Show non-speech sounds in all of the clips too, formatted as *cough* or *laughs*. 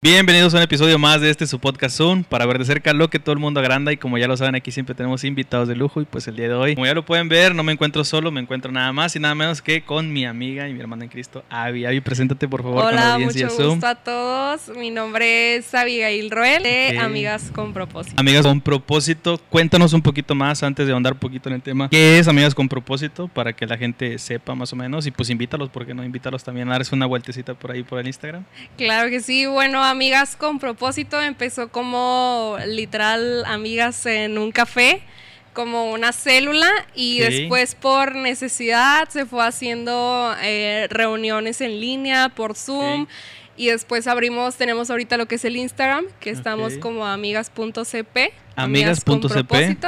Bienvenidos a un episodio más de este su podcast Zoom para ver de cerca lo que todo el mundo agranda y como ya lo saben aquí siempre tenemos invitados de lujo y pues el día de hoy como ya lo pueden ver no me encuentro solo me encuentro nada más y nada menos que con mi amiga y mi hermana en Cristo Avi Avi preséntate por favor Hola, con la audiencia mucho Zoom gusto a todos. Mi nombre es Abigail Roel de. Amigas con Propósito. Amigas con propósito, cuéntanos un poquito más antes de ahondar un poquito en el tema. ¿Qué es Amigas con propósito? Para que la gente sepa más o menos y pues invítalos, porque no? Invítalos también a darse una vueltecita por ahí por el Instagram. Claro que sí. Bueno, Amigas con Propósito empezó como literal amigas en un café, como una célula y después por necesidad se fue haciendo eh, reuniones en línea por Zoom. Y después abrimos, tenemos ahorita lo que es el Instagram, que estamos como amigas.cp. Amigas.cp.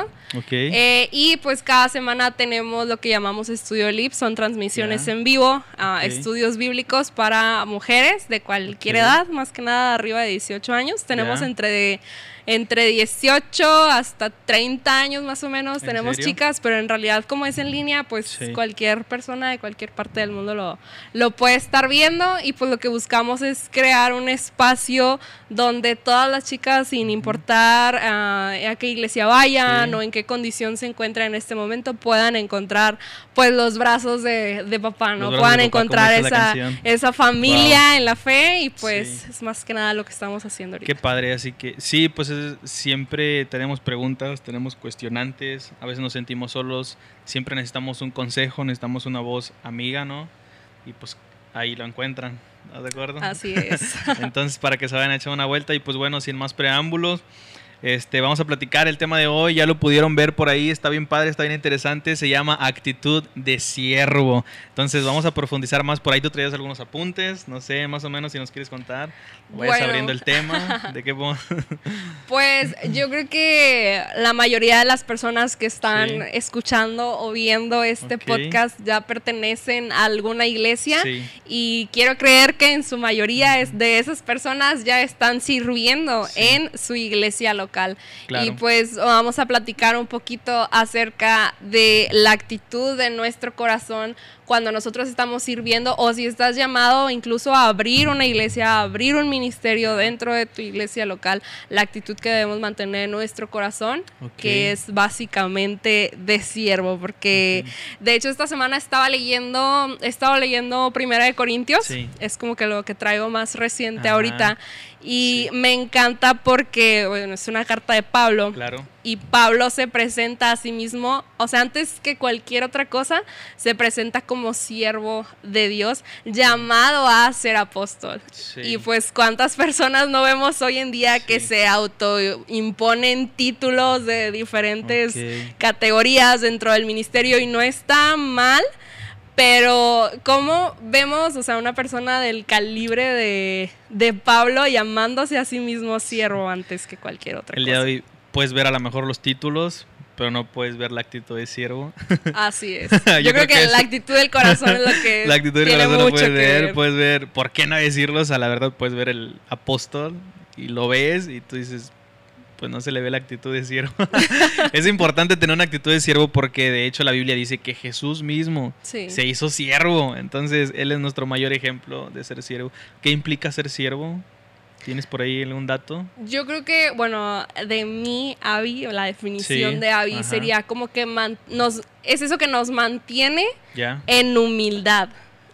Eh, y pues cada semana tenemos lo que llamamos Estudio Lip, son transmisiones en vivo, ah, estudios bíblicos para mujeres de cualquier edad, más que nada arriba de 18 años. Tenemos Ya. entre, de- entre 18 hasta 30 años más o menos, ¿En tenemos serio? chicas, pero en realidad como es en línea, pues Sí. cualquier persona de cualquier parte del mundo lo, lo puede estar viendo y pues lo que buscamos es crear un espacio donde todas las chicas, sin importar ah, a qué iglesia vayan Sí. o en qué condición se encuentran en este momento, puedan encontrar pues los brazos de, de papá, ¿no? Puedan papá, encontrar esa, esa familia en la fe y pues Sí. es más que nada lo que estamos haciendo ahorita. Qué padre, así que sí, pues siempre tenemos preguntas, tenemos cuestionantes, a veces nos sentimos solos, siempre necesitamos un consejo, necesitamos una voz amiga, ¿no? Y pues ahí lo encuentran, ¿estás de acuerdo? Así es. *laughs* Entonces, para que se vayan a echar una vuelta y pues bueno, sin más preámbulos, este, vamos a platicar el tema de hoy, ya lo pudieron ver por ahí, está bien padre, está bien interesante, se llama actitud de siervo. Entonces, vamos a profundizar más, por ahí tú traías algunos apuntes, no sé, más o menos si nos quieres contar, vayas Bueno. abriendo el tema, *laughs* de qué Pues yo creo que la mayoría de las personas que están Sí. escuchando o viendo este podcast ya pertenecen a alguna iglesia Sí. y quiero creer que en su mayoría es de esas personas ya están sirviendo Sí. en su iglesia local. Claro. Y pues vamos a platicar un poquito acerca de la actitud de nuestro corazón cuando nosotros estamos sirviendo o si estás llamado incluso a abrir una iglesia, a abrir un ministerio dentro de tu iglesia local, la actitud que debemos mantener en nuestro corazón, que es básicamente de siervo, porque de hecho esta semana estaba leyendo, he estado leyendo Primera de Corintios, Sí. es como que lo que traigo más reciente Ajá. ahorita y Sí. me encanta porque bueno, es una carta de Pablo Claro. Y Pablo se presenta a sí mismo, o sea, antes que cualquier otra cosa, se presenta como siervo de Dios, llamado a ser apóstol. Sí. Y pues cuántas personas no vemos hoy en día que se autoimponen títulos de diferentes categorías dentro del ministerio y no está mal. Pero, ¿cómo vemos, o sea, una persona del calibre de, de Pablo llamándose a sí mismo siervo antes que cualquier otra El cosa? día de hoy puedes ver a lo mejor los títulos, pero no puedes ver la actitud de siervo. *laughs* Así es. *laughs* Yo Yo, creo, creo que, que la actitud del corazón es lo que *laughs* la actitud del corazón lo mucho puedes ver, ver. puedes ver, ¿por qué no decirlos? A la verdad puedes ver el apóstol y lo ves y tú dices, pues no se le ve la actitud de siervo. es importante tener una actitud de siervo porque de hecho la Biblia dice que Jesús mismo Sí. se hizo siervo, entonces él es nuestro mayor ejemplo de ser siervo. ¿Qué implica ser siervo? ¿Tienes por ahí algún dato? Yo creo que, bueno, de mí, Avi, o la definición Sí, de ajá. sería como que man- nos, es eso que nos mantiene en humildad.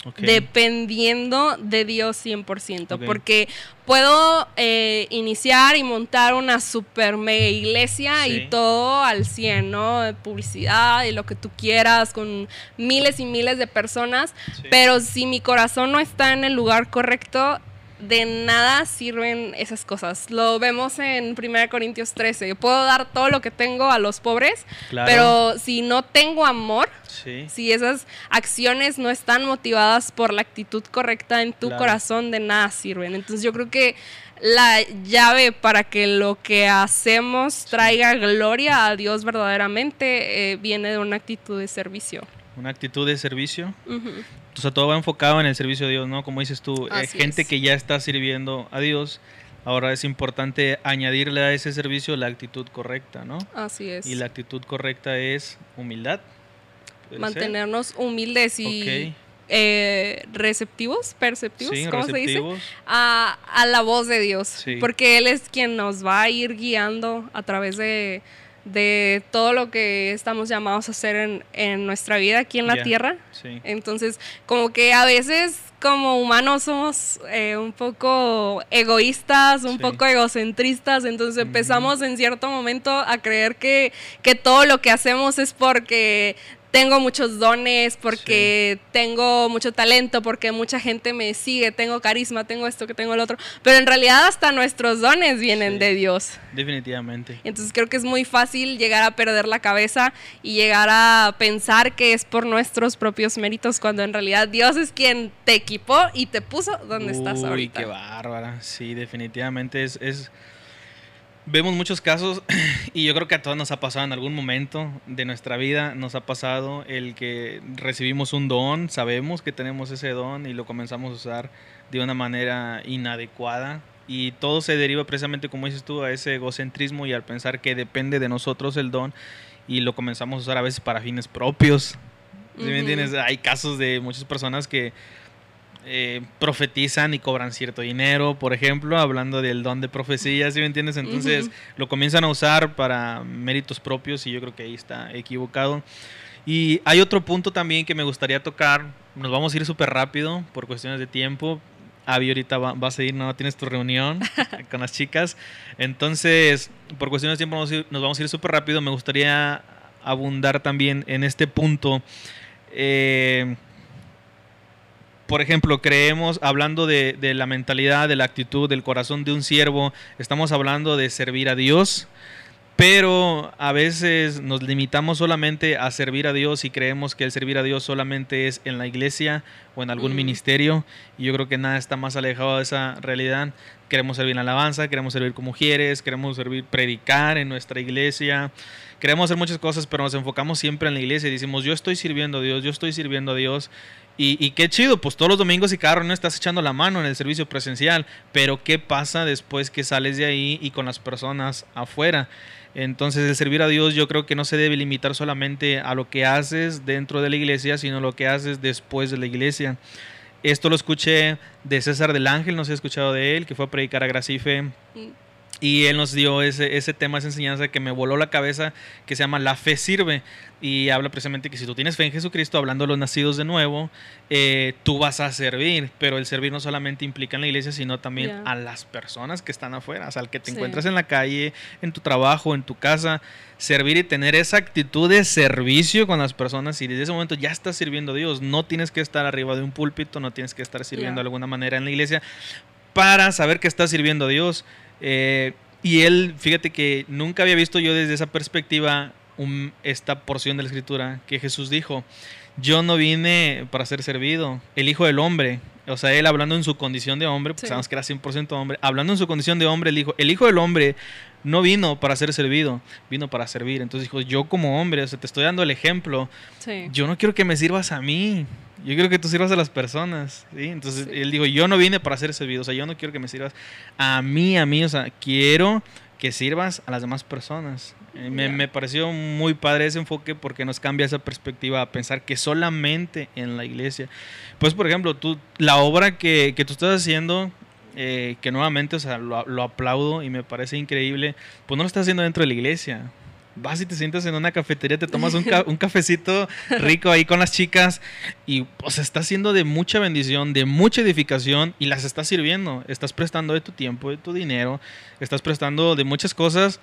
Ok. dependiendo de Dios 100%, Ok. porque puedo eh, iniciar y montar una super mega iglesia Sí. y todo al 100, ¿no? De Publicidad y lo que tú quieras con miles y miles de personas, Sí. pero si mi corazón no está en el lugar correcto, de nada sirven esas cosas. Lo vemos en 1 Corintios 13. Puedo dar todo lo que tengo a los pobres, Claro. pero si no tengo amor, Sí. si esas acciones no están motivadas por la actitud correcta en tu Claro. corazón, de nada sirven. Entonces yo creo que la llave para que lo que hacemos traiga gloria a Dios verdaderamente eh, viene de una actitud de servicio. Una actitud de servicio. Ujú. O sea, todo va enfocado en el servicio a Dios, ¿no? Como dices tú, eh, gente es. que ya está sirviendo a Dios, ahora es importante añadirle a ese servicio la actitud correcta, ¿no? Así es. Y la actitud correcta es humildad. Mantenernos humildes y eh, receptivos, perceptivos, Sí, ¿cómo se dice? A, a la voz de Dios. Sí. Porque Él es quien nos va a ir guiando a través de, de todo lo que estamos llamados a hacer en, en nuestra vida aquí en la tierra. Sí. Entonces, como que a veces como humanos somos eh, un poco egoístas, un Sí. poco egocentristas, entonces empezamos en cierto momento a creer que, que todo lo que hacemos es porque tengo muchos dones, porque tengo mucho talento, porque mucha gente me sigue, tengo carisma, tengo esto, que tengo el otro, pero en realidad hasta nuestros dones vienen Sí. de Dios. Definitivamente. Entonces creo que es muy fácil llegar a perder la cabeza y llegar a pensar que es por nuestros propios méritos, cuando en realidad Dios es quien te equipó y te puso donde estás Uy, ahorita. qué bárbara. Sí, definitivamente es, es- Vemos muchos casos *clears throat* y yo creo que a todos nos ha pasado en algún momento de nuestra vida, nos ha pasado el que recibimos un don, sabemos que tenemos ese don y lo comenzamos a usar de una manera inadecuada y todo se deriva precisamente, como dices tú, a ese egocentrismo y al pensar que depende de nosotros el don y lo comenzamos a usar a veces para fines propios. ¿Sí me Ujú. entiendes? Hay casos de muchas personas que eh, profetizan y cobran cierto dinero, por ejemplo, hablando del don de profecía, ¿sí me entiendes? Entonces lo comienzan a usar para méritos propios y yo creo que ahí está equivocado. Y hay otro punto también que me gustaría tocar, nos vamos a ir súper rápido por cuestiones de tiempo. Avi ahorita va, vas a ir, no tienes tu reunión *laughs* con las chicas. Entonces, por cuestiones de tiempo nos vamos a ir súper rápido. Me gustaría abundar también en este punto. Eh, por ejemplo, creemos, hablando de, de la mentalidad, de la actitud, del corazón de un siervo, estamos hablando de servir a Dios, pero a veces nos limitamos solamente a servir a Dios y creemos que el servir a Dios solamente es en la iglesia o en algún Mm. ministerio, y yo creo que nada está más alejado de esa realidad. Queremos servir en la alabanza, queremos servir con mujeres, queremos servir, predicar en nuestra iglesia, queremos hacer muchas cosas, pero nos enfocamos siempre en la iglesia y decimos, yo estoy sirviendo a Dios, yo estoy sirviendo a Dios. Y, qué chido, pues todos los domingos y cada reunión estás echando la mano en el servicio presencial, pero ¿qué pasa después que sales de ahí y con las personas afuera? Entonces el servir a Dios yo creo que no se debe limitar solamente a lo que haces dentro de la iglesia, sino lo que haces después de la iglesia. Esto lo escuché de César del Ángel, no sé si he escuchado de él, que fue a predicar a Gracife. Y él nos dio ese, ese tema, esa enseñanza que me voló la cabeza, que se llama La fe sirve. Y habla precisamente que si tú tienes fe en Jesucristo, hablando de los nacidos de nuevo, eh, tú vas a servir. Pero el servir no solamente implica en la iglesia, sino también a las personas que están afuera. O sea, al que te Sí. encuentras en la calle, en tu trabajo, en tu casa. Servir y tener esa actitud de servicio con las personas. Y desde ese momento ya estás sirviendo a Dios. No tienes que estar arriba de un púlpito, no tienes que estar sirviendo de alguna manera en la iglesia para saber que estás sirviendo a Dios. Eh, y él, fíjate que nunca había visto yo desde esa perspectiva un- esta porción de la escritura que Jesús dijo, yo no vine para ser servido, el Hijo del Hombre, o sea, él hablando en su condición de hombre, porque Sí. sabemos que era 100% hombre, hablando en su condición de hombre, él dijo, el Hijo del Hombre no vino para ser servido, vino para servir. Entonces dijo, yo como hombre, o sea, te estoy dando el ejemplo, Sí. yo no quiero que me sirvas a mí. Yo quiero que tú sirvas a las personas. ¿sí? Entonces Sí. él dijo, yo no vine para ser servido. O sea, yo no quiero que me sirvas a mí, a mí. O sea, quiero que sirvas a las demás personas. Eh, me, me pareció muy padre ese enfoque porque nos cambia esa perspectiva a pensar que solamente en la iglesia. Pues, por ejemplo, tú, la obra que, que tú estás haciendo, eh, que nuevamente, o sea, lo, lo aplaudo y me parece increíble, pues no lo estás haciendo dentro de la iglesia. Vas y te sientas en una cafetería, te tomas un, un cafecito rico ahí con las chicas y sea, está siendo de mucha bendición, de mucha edificación y las estás sirviendo. Estás prestando de tu tiempo, de tu dinero, estás prestando de muchas cosas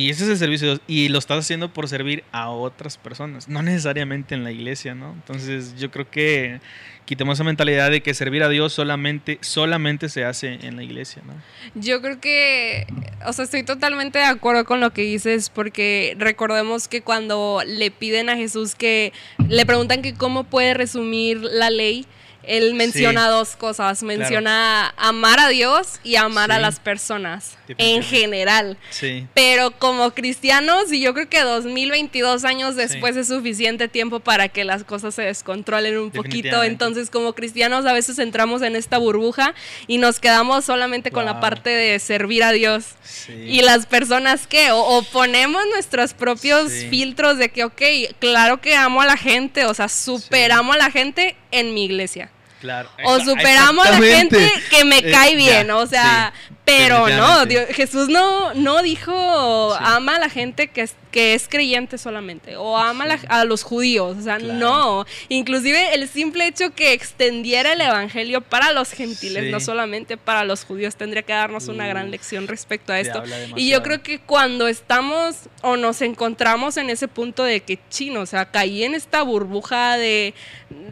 y ese es el servicio de Dios y lo estás haciendo por servir a otras personas, no necesariamente en la iglesia, ¿no? Entonces yo creo que quitemos esa mentalidad de que servir a Dios solamente, solamente se hace en la iglesia, ¿no? Yo creo que, o sea, estoy totalmente de acuerdo con lo que dices, porque recordemos que cuando le piden a Jesús que le preguntan que cómo puede resumir la ley, él menciona dos cosas, menciona amar a Dios y amar a las personas en general. Sí. Pero como cristianos, y yo creo que 2022 años después es suficiente tiempo para que las cosas se descontrolen un poquito. Entonces, como cristianos, a veces entramos en esta burbuja y nos quedamos solamente con la parte de servir a Dios. Y las personas que, o, o ponemos nuestros propios filtros de que, ok, claro que amo a la gente, o sea, super Sí. amo a la gente en mi iglesia. Claro. O superamos a la gente que me Eh, cae ya, bien, o sea, sí, pero no. Dios- Jesús no, no dijo Sí. ama a la gente que que es creyente solamente, o ama a la- Sí. a los judíos, o sea, Claro. no. Inclusive el simple hecho que extendiera el evangelio para los gentiles, Sí. no solamente para los judíos, tendría que darnos una gran lección respecto a esto. Y yo creo que cuando estamos o nos encontramos en ese punto de que chino, o sea, caí en esta burbuja de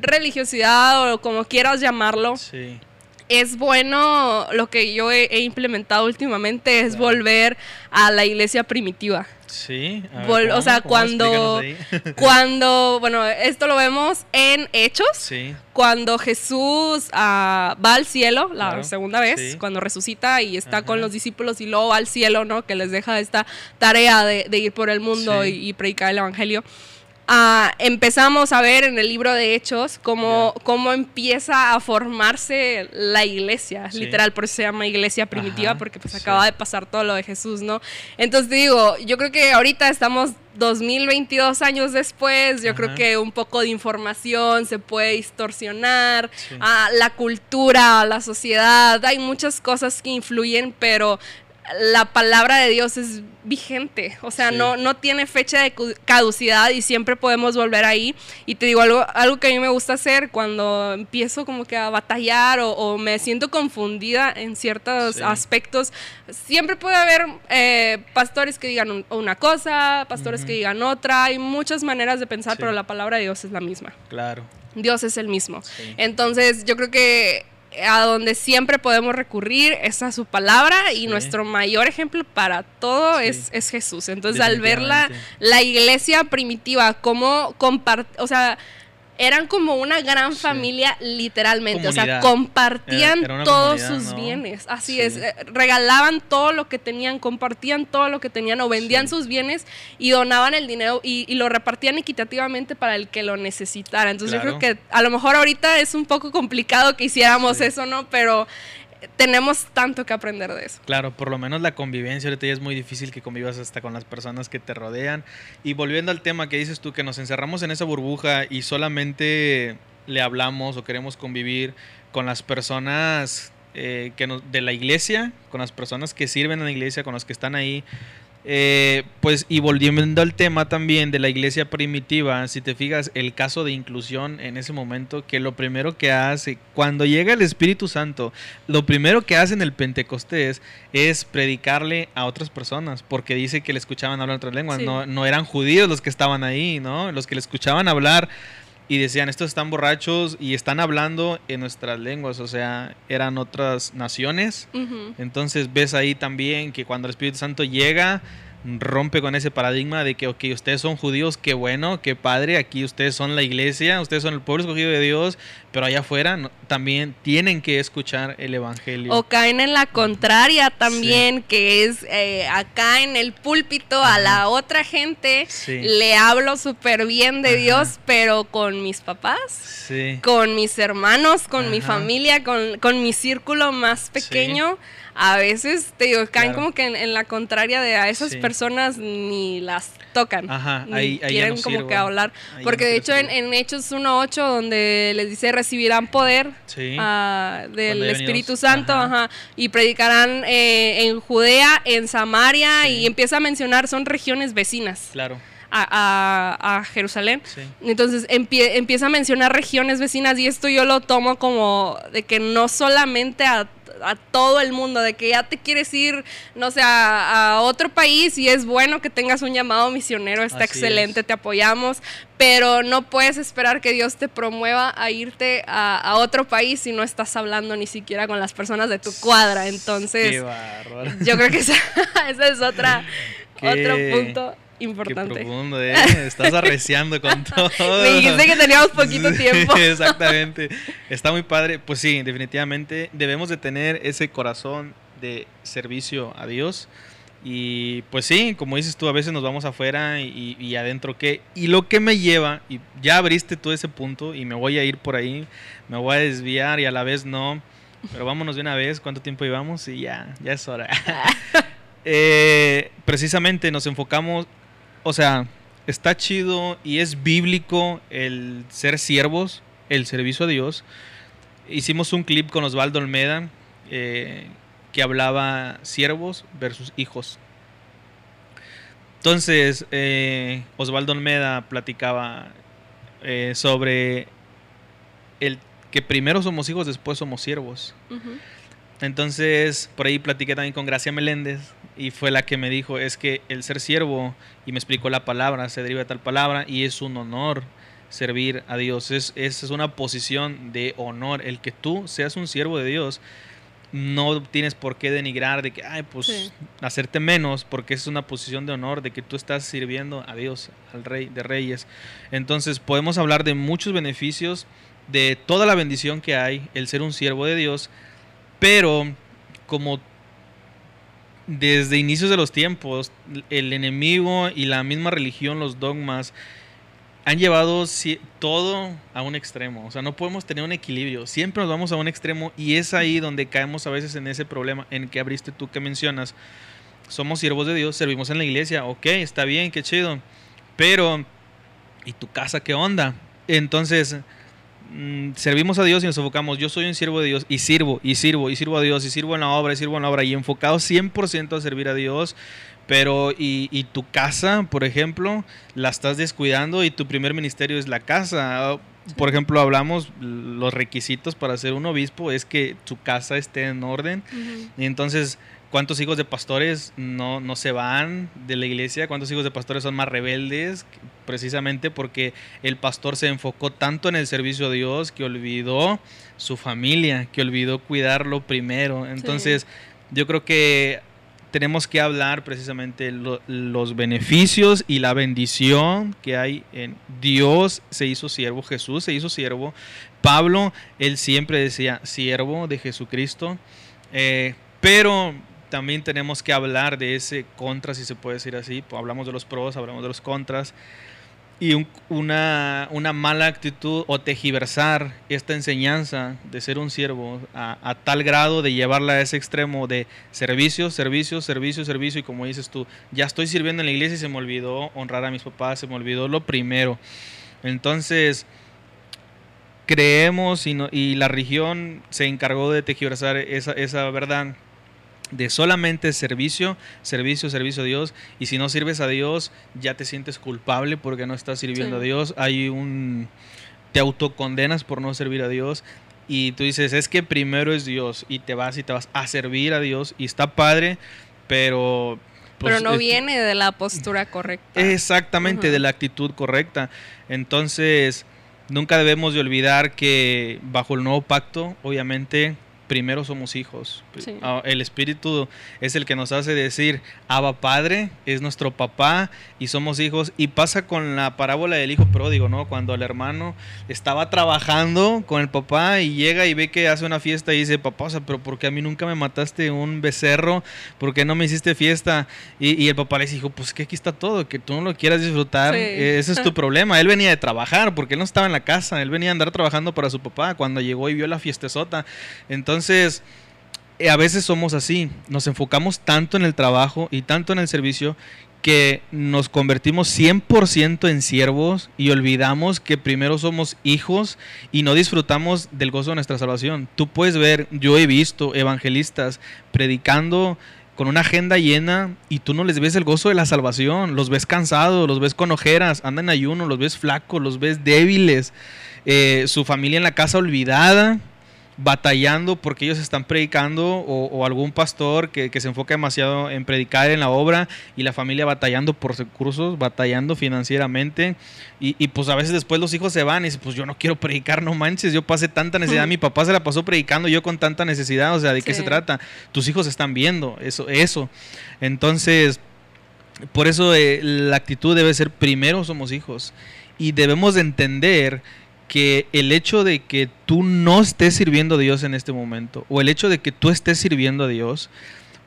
religiosidad o como quieras llamarlo, Sí. es bueno lo que yo he, he implementado últimamente es Claro. volver a la iglesia primitiva. Sí. a ver, Vol- o sea, ¿Cómo? cuando, *laughs* cuando, bueno, esto lo vemos en Hechos, sí. cuando Jesús ah, va al cielo la Claro, segunda vez, sí. cuando resucita y está con los discípulos y luego va al cielo, ¿no? Que les deja esta tarea de, de ir por el mundo Sí. y, y predicar el evangelio. Ah, empezamos a ver en el libro de Hechos cómo, cómo empieza a formarse la iglesia, Sí. literal, por eso se llama iglesia primitiva, Ajá, porque pues sí. acaba de pasar todo lo de Jesús, ¿no? Entonces digo, yo creo que ahorita estamos 2022 años después, yo creo que un poco de información se puede distorsionar, Sí. ah, la cultura, la sociedad, hay muchas cosas que influyen, pero la palabra de Dios es vigente, o sea, Sí. no, no tiene fecha de caducidad y siempre podemos volver ahí. Y te digo algo, algo que a mí me gusta hacer cuando empiezo como que a batallar o, o me siento confundida en ciertos Sí. aspectos, siempre puede haber eh, pastores que digan un- una cosa, pastores que digan otra, hay muchas maneras de pensar, Sí. pero la palabra de Dios es la misma. Claro. Dios es el mismo. Entonces, yo creo que a donde siempre podemos recurrir es a su palabra y Sí. nuestro mayor ejemplo para todo Sí. es, es Jesús. Entonces, al ver la, la iglesia primitiva, cómo compart o sea, eran como una gran Sí. familia literalmente, o sea, compartían Era- era una todos sus ¿no? bienes, así Sí. es, eh, regalaban todo lo que tenían, compartían todo lo que tenían o vendían Sí. sus bienes y donaban el dinero y, y lo repartían equitativamente para el que lo necesitara. Entonces yo creo que a lo mejor ahorita es un poco complicado que hiciéramos eso, ¿no? Pero tenemos tanto que aprender de eso. Claro, por lo menos la convivencia ahorita ya es muy difícil que convivas hasta con las personas que te rodean. Y volviendo al tema que dices tú, que nos encerramos en esa burbuja y solamente le hablamos o queremos convivir con las personas eh, que de la iglesia, con las personas que sirven en la iglesia, con los que están ahí. Eh, pues y volviendo al tema también de la iglesia primitiva, si te fijas, el caso de inclusión en ese momento, que lo primero que hace, cuando llega el Espíritu Santo, lo primero que hace en el Pentecostés es predicarle a otras personas, porque dice que le escuchaban hablar otras lenguas, Sí. no, no eran judíos los que estaban ahí, ¿no? Los que le escuchaban hablar y decían, estos están borrachos y están hablando en nuestras lenguas, o sea, eran otras naciones. Entonces ves ahí también que cuando el Espíritu Santo llega, rompe con ese paradigma de que, ok, ustedes son judíos, qué bueno, qué padre, aquí ustedes son la iglesia, ustedes son el pueblo escogido de Dios, pero allá afuera no- también tienen que escuchar el Evangelio. O caen en la contraria también, que es eh, acá en el púlpito a Ajá. la otra gente Sí. le hablo súper bien de Ajá. Dios, pero con mis papás, Sí, con mis hermanos, con mi Ajá. familia, con, con mi círculo más pequeño. A veces, te digo, caen Claro. como que en, en la contraria de a esas Sí. personas ni las tocan. Ajá, ni ahí- ahí quieren no como sirvo. que hablar. Ahí Porque no de hecho en, en Hechos 1.8, donde les dice recibirán poder sí. ah, del Espíritu Santo, ajá. ajá, y predicarán eh, en Judea, en Samaria, Sí. y empieza a mencionar, son regiones vecinas Claro, a, a- a Jerusalén. sí. Entonces empie- empieza a mencionar regiones vecinas y esto yo lo tomo como de que no solamente a, a todo el mundo, de que ya te quieres ir, no sé, a, a otro país y es bueno que tengas un llamado misionero, está Así excelente, es. te apoyamos, pero no puedes esperar que Dios te promueva a irte a, a otro país si no estás hablando ni siquiera con las personas de tu cuadra. Entonces, yo creo que esa, *laughs* esa es otra, *laughs* Qué- otro punto Qué importante. profundo, ¿eh? Estás arreciando con *laughs* todo. Me dijiste que teníamos poquito tiempo. *laughs* Exactamente. Está muy padre. Pues sí, definitivamente debemos de tener ese corazón de servicio a Dios. Y pues sí, como dices tú, a veces nos vamos afuera y, y adentro qué. Y lo que me lleva, y ya abriste todo ese punto y me voy a ir por ahí, me voy a desviar y a la vez no. Pero vámonos de una vez, ¿cuánto tiempo llevamos? Y ya, ya es hora. *laughs* Eh, precisamente nos enfocamos, o sea, está chido y es bíblico el ser siervos el servicio a Dios. Hicimos un clip con Osvaldo Olmeda eh, que hablaba siervos versus hijos. Entonces, eh, Osvaldo Olmeda platicaba eh, sobre el que primero somos hijos, después somos siervos. Entonces, por ahí platiqué también con Gracia Meléndez y fue la que me dijo, es que el ser siervo, y me explicó la palabra, se deriva de tal palabra, y es un honor servir a Dios. Es, es una posición de honor. El que tú seas un siervo de Dios, no tienes por qué denigrar de que, ay, pues hacerte menos, porque es una posición de honor, de que tú estás sirviendo a Dios, al Rey de Reyes. Entonces podemos hablar de muchos beneficios, de toda la bendición que hay, el ser un siervo de Dios, pero como desde inicios de los tiempos, el enemigo y la misma religión, los dogmas, han llevado todo a un extremo. O sea, no podemos tener un equilibrio. Siempre nos vamos a un extremo y es ahí donde caemos a veces en ese problema en que abriste tú que mencionas. Somos siervos de Dios, servimos en la iglesia. Ok, está bien, qué chido. Pero, ¿y tu casa qué onda? Entonces, mm, servimos a Dios y nos enfocamos. Yo soy un siervo de Dios y sirvo, y sirvo, y sirvo a Dios, y sirvo en la obra, y sirvo en la obra, y enfocado 100% a servir a Dios pero, y, tu casa, por ejemplo, la estás descuidando y tu primer ministerio es la casa. Por ejemplo, hablamos, los requisitos para ser un obispo es que tu casa esté en orden. Y entonces, ¿cuántos hijos de pastores no, no se van de la iglesia? ¿Cuántos hijos de pastores son más rebeldes? Precisamente porque el pastor se enfocó tanto en el servicio a Dios que olvidó su familia, que olvidó cuidarlo primero. Entonces, yo creo que tenemos que hablar precisamente los beneficios y la bendición que hay en Dios se hizo siervo, Jesús se hizo siervo, Pablo, él siempre decía siervo de Jesucristo, eh, pero también tenemos que hablar de ese contra, si se puede decir así, hablamos de los pros, hablamos de los contras, y una, una, mala actitud o tejiversar esta enseñanza de ser un siervo a, tal grado de llevarla a ese extremo de servicio, servicio, servicio, servicio y como dices tú, ya estoy sirviendo en la iglesia y se me olvidó honrar a mis papás, se me olvidó lo primero. Entonces, creemos y, y la región se encargó de tejiversar esa, esa verdad de solamente servicio, servicio, servicio a Dios. Y si no sirves a Dios, ya te sientes culpable porque no estás sirviendo a Dios. Hay un... te autocondenas por no servir a Dios. Y tú dices, es que primero es Dios. Y te vas y te vas a servir a Dios. Y está padre, pero... Pues, pero no viene de la postura correcta. Exactamente, de la actitud correcta. Entonces, nunca debemos de olvidar que bajo el nuevo pacto, obviamente primero somos hijos. Ah, el Espíritu es el que nos hace decir, Abba Padre, es nuestro papá y somos hijos. Y pasa con la parábola del hijo pródigo, ¿no? Cuando el hermano estaba trabajando con el papá y llega y ve que hace una fiesta y dice, papá, o sea, pero ¿por qué a mí nunca me mataste un becerro? ¿Por qué no me hiciste fiesta? Y, el papá le dijo, pues que aquí está todo, que tú no lo quieras disfrutar, ese es tu *laughs* problema. Él venía de trabajar porque él no estaba en la casa, él venía a andar trabajando para su papá cuando llegó y vio la fiestezota. Entonces, entonces, eh, a veces somos así, nos enfocamos tanto en el trabajo y tanto en el servicio que nos convertimos 100% en siervos y olvidamos que primero somos hijos y no disfrutamos del gozo de nuestra salvación. Tú puedes ver, yo he visto evangelistas predicando con una agenda llena y tú no les ves el gozo de la salvación, los ves cansados, los ves con ojeras, andan en ayuno, los ves flacos, los ves débiles, eh, su familia en la casa olvidada batallando porque ellos están predicando o, algún pastor que, se enfoca demasiado en predicar en la obra y la familia batallando por recursos, batallando financieramente y, pues a veces después los hijos se van y dicen pues yo no quiero predicar, no manches, yo pasé tanta necesidad, mi papá se la pasó predicando, yo con tanta necesidad, o sea, ¿de qué se trata? Tus hijos están viendo eso, eso. Entonces, por eso eh, la actitud debe ser primero somos hijos y debemos de entender que el hecho de que tú no estés sirviendo a Dios en este momento, o el hecho de que tú estés sirviendo a Dios,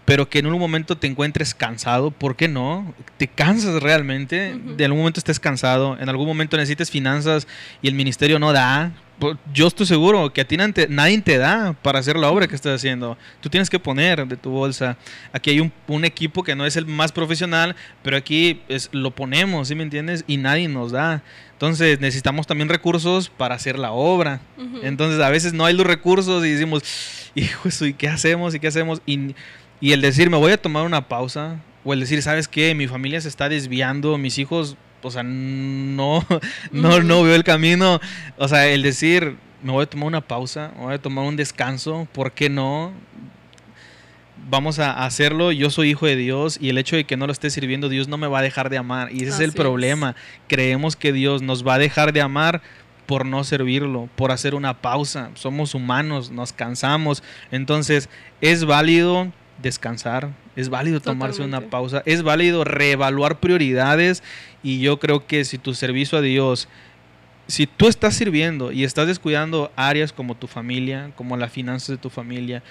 pero que en un momento te encuentres cansado, ¿por qué no? Te cansas realmente, de algún momento estés cansado, en algún momento necesites finanzas y el ministerio no da, yo estoy seguro que a ti nadie te da para hacer la obra que estás haciendo. Tú tienes que poner de tu bolsa. Aquí hay un, equipo que no es el más profesional, pero aquí es, lo ponemos, ¿sí me entiendes? Y nadie nos da. Entonces necesitamos también recursos para hacer la obra. Entonces a veces no hay los recursos y decimos, hijo, ¿y qué hacemos? ¿Y qué hacemos? Y, y el decir, me voy a tomar una pausa, o el decir, ¿sabes qué? Mi familia se está desviando, mis hijos o sea, no, *laughs* no, no veo el camino. O sea, el decir, me voy a tomar una pausa, me voy a tomar un descanso, ¿por qué no? Vamos a hacerlo, yo soy hijo de Dios y el hecho de que no lo esté sirviendo, Dios no me va a dejar de amar. Y ese es el problema. Creemos que Dios nos va a dejar de amar por no servirlo, por hacer una pausa. Somos humanos, nos cansamos. Entonces, es válido descansar, es válido tomarse una pausa, es válido reevaluar prioridades y yo creo que si tu servicio a Dios, si tú estás sirviendo y estás descuidando áreas como tu familia, como las finanzas de tu familia,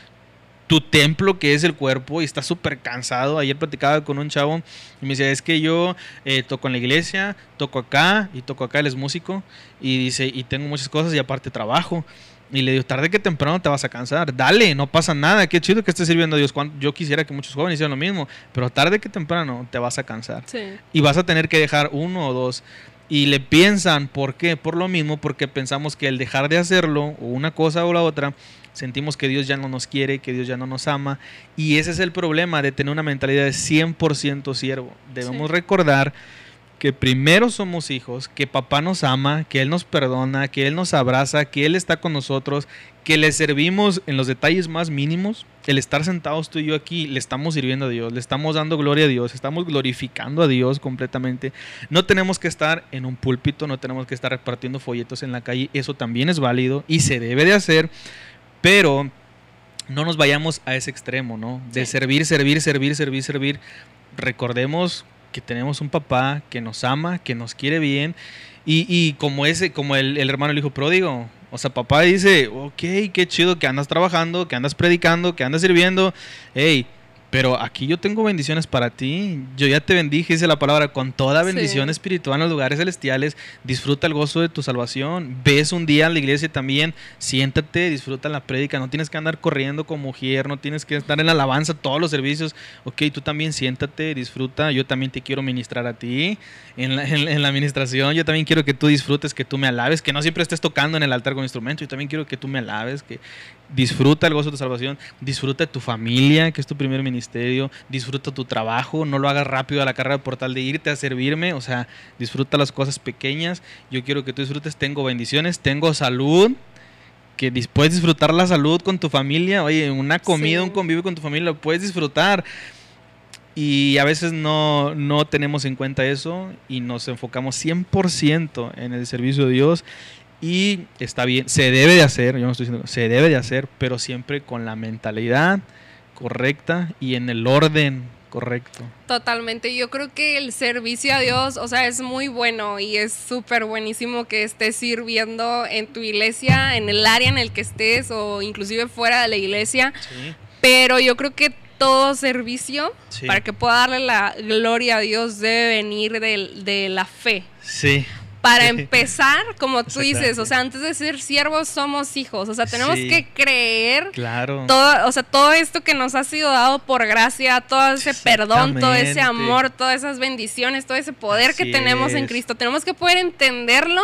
tu templo que es el cuerpo y estás súper cansado. Ayer platicaba con un chavo y me decía, es que yo eh, toco en la iglesia, toco acá y toco acá, él es músico y dice, y tengo muchas cosas y aparte trabajo. Y le digo, tarde que temprano te vas a cansar. Dale, no pasa nada. Qué chido que estés sirviendo a Dios. Yo quisiera que muchos jóvenes hicieran lo mismo. Pero tarde que temprano te vas a cansar. Y vas a tener que dejar uno o dos. Y le piensan, ¿por qué? Por lo mismo, porque pensamos que el dejar de hacerlo, o una cosa o la otra, sentimos que Dios ya no nos quiere, que Dios ya no nos ama. Y ese es el problema de tener una mentalidad de 100% siervo. Debemos recordar que primero somos hijos, que papá nos ama, que Él nos perdona, que Él nos abraza, que Él está con nosotros, que le servimos en los detalles más mínimos. El estar sentados tú y yo aquí, le estamos sirviendo a Dios, le estamos dando gloria a Dios, estamos glorificando a Dios completamente. No tenemos que estar en un púlpito, no tenemos que estar repartiendo folletos en la calle, eso también es válido y se debe de hacer, pero no nos vayamos a ese extremo, ¿no? De servir, servir, servir, servir, servir. Recordemos que tenemos un papá que nos ama, que nos quiere bien. Y, como ese, como el, el hermano el hijo pródigo. O sea, papá dice, ok, qué chido que andas trabajando, que andas predicando, que andas sirviendo. Hey, pero aquí yo tengo bendiciones para ti. Yo ya te bendije, dice la palabra, con toda bendición espiritual en los lugares celestiales. Disfruta el gozo de tu salvación. Ves un día a la iglesia también, siéntate, disfruta la prédica. No tienes que andar corriendo como mujer, no tienes que estar en la alabanza, todos los servicios. Ok, tú también siéntate, disfruta. Yo también te quiero ministrar a ti en la, en la administración. Yo también quiero que tú disfrutes, que tú me alabes, que no siempre estés tocando en el altar con instrumento. Yo también quiero que tú me alabes, que, disfruta el gozo de tu salvación, disfruta de tu familia, que es tu primer ministerio, disfruta tu trabajo, no lo hagas rápido a la carrera por tal de irte a servirme, o sea, disfruta las cosas pequeñas. Yo quiero que tú disfrutes, tengo bendiciones, tengo salud, que puedes disfrutar la salud con tu familia, oye, una comida, un convivio con tu familia, lo puedes disfrutar. Y a veces no, no tenemos en cuenta eso y nos enfocamos 100% en el servicio de Dios y está bien, se debe de hacer, yo no estoy diciendo, se debe de hacer, pero siempre con la mentalidad correcta y en el orden correcto. Totalmente, yo creo que el servicio a Dios, o sea, es muy bueno y es súper buenísimo que estés sirviendo en tu iglesia, en el área en el que estés o inclusive fuera de la iglesia. Pero yo creo que todo servicio, para que pueda darle la gloria a Dios, debe venir de, de la fe. Sí para empezar, como tú dices, o sea, antes de ser siervos somos hijos, o sea, tenemos que creer claro. todo, o sea, todo esto que nos ha sido dado por gracia, todo ese perdón, todo ese amor, todas esas bendiciones, todo ese poder que tenemos en Cristo, tenemos que poder entenderlo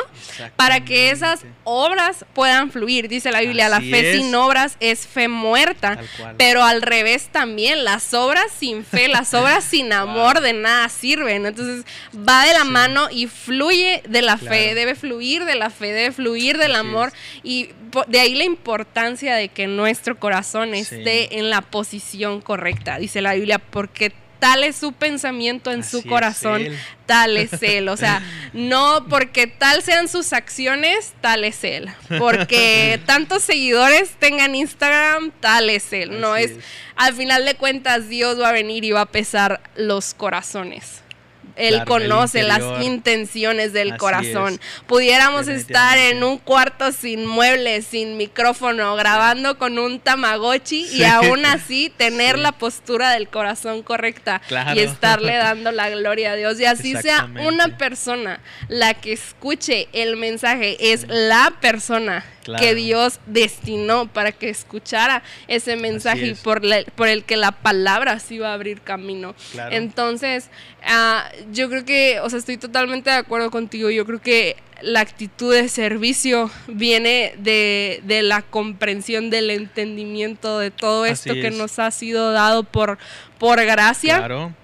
para que esas obras puedan fluir. Dice la Biblia, la fe sin obras es fe muerta, pero al revés también, las obras sin fe, las *laughs* obras sin amor de nada sirven. Entonces, va de la mano y fluye de la fe, debe fluir de la fe, debe fluir del amor y de ahí la importancia de que nuestro corazón esté en la posición correcta, dice la Biblia, porque tal es su pensamiento en su corazón, *laughs* tal es él. O sea, *laughs* no porque tal sean sus acciones, tal es él. Porque *laughs* tantos seguidores tengan Instagram, tal es él. no es, al final de cuentas, Dios va a venir y va a pesar los corazones Él conoce las intenciones del Así corazón. es. Pudiéramos estar en un cuarto sin muebles, sin micrófono, grabando con un tamagotchi Sí. y aún así *laughs* tener Sí. la postura del corazón correcta Claro. y estarle *laughs* dando la gloria a Dios. Y así sea una persona la que escuche el mensaje, es la persona Claro. que Dios destinó para que escuchara ese mensaje y es. por, la- por el que la palabra sí va a abrir camino. Claro. Entonces, ah, yo creo que, o sea, estoy totalmente de acuerdo contigo. Yo creo que la actitud de servicio viene de, de la comprensión, del entendimiento de todo Así esto que nos ha sido dado por, por gracia. Claro.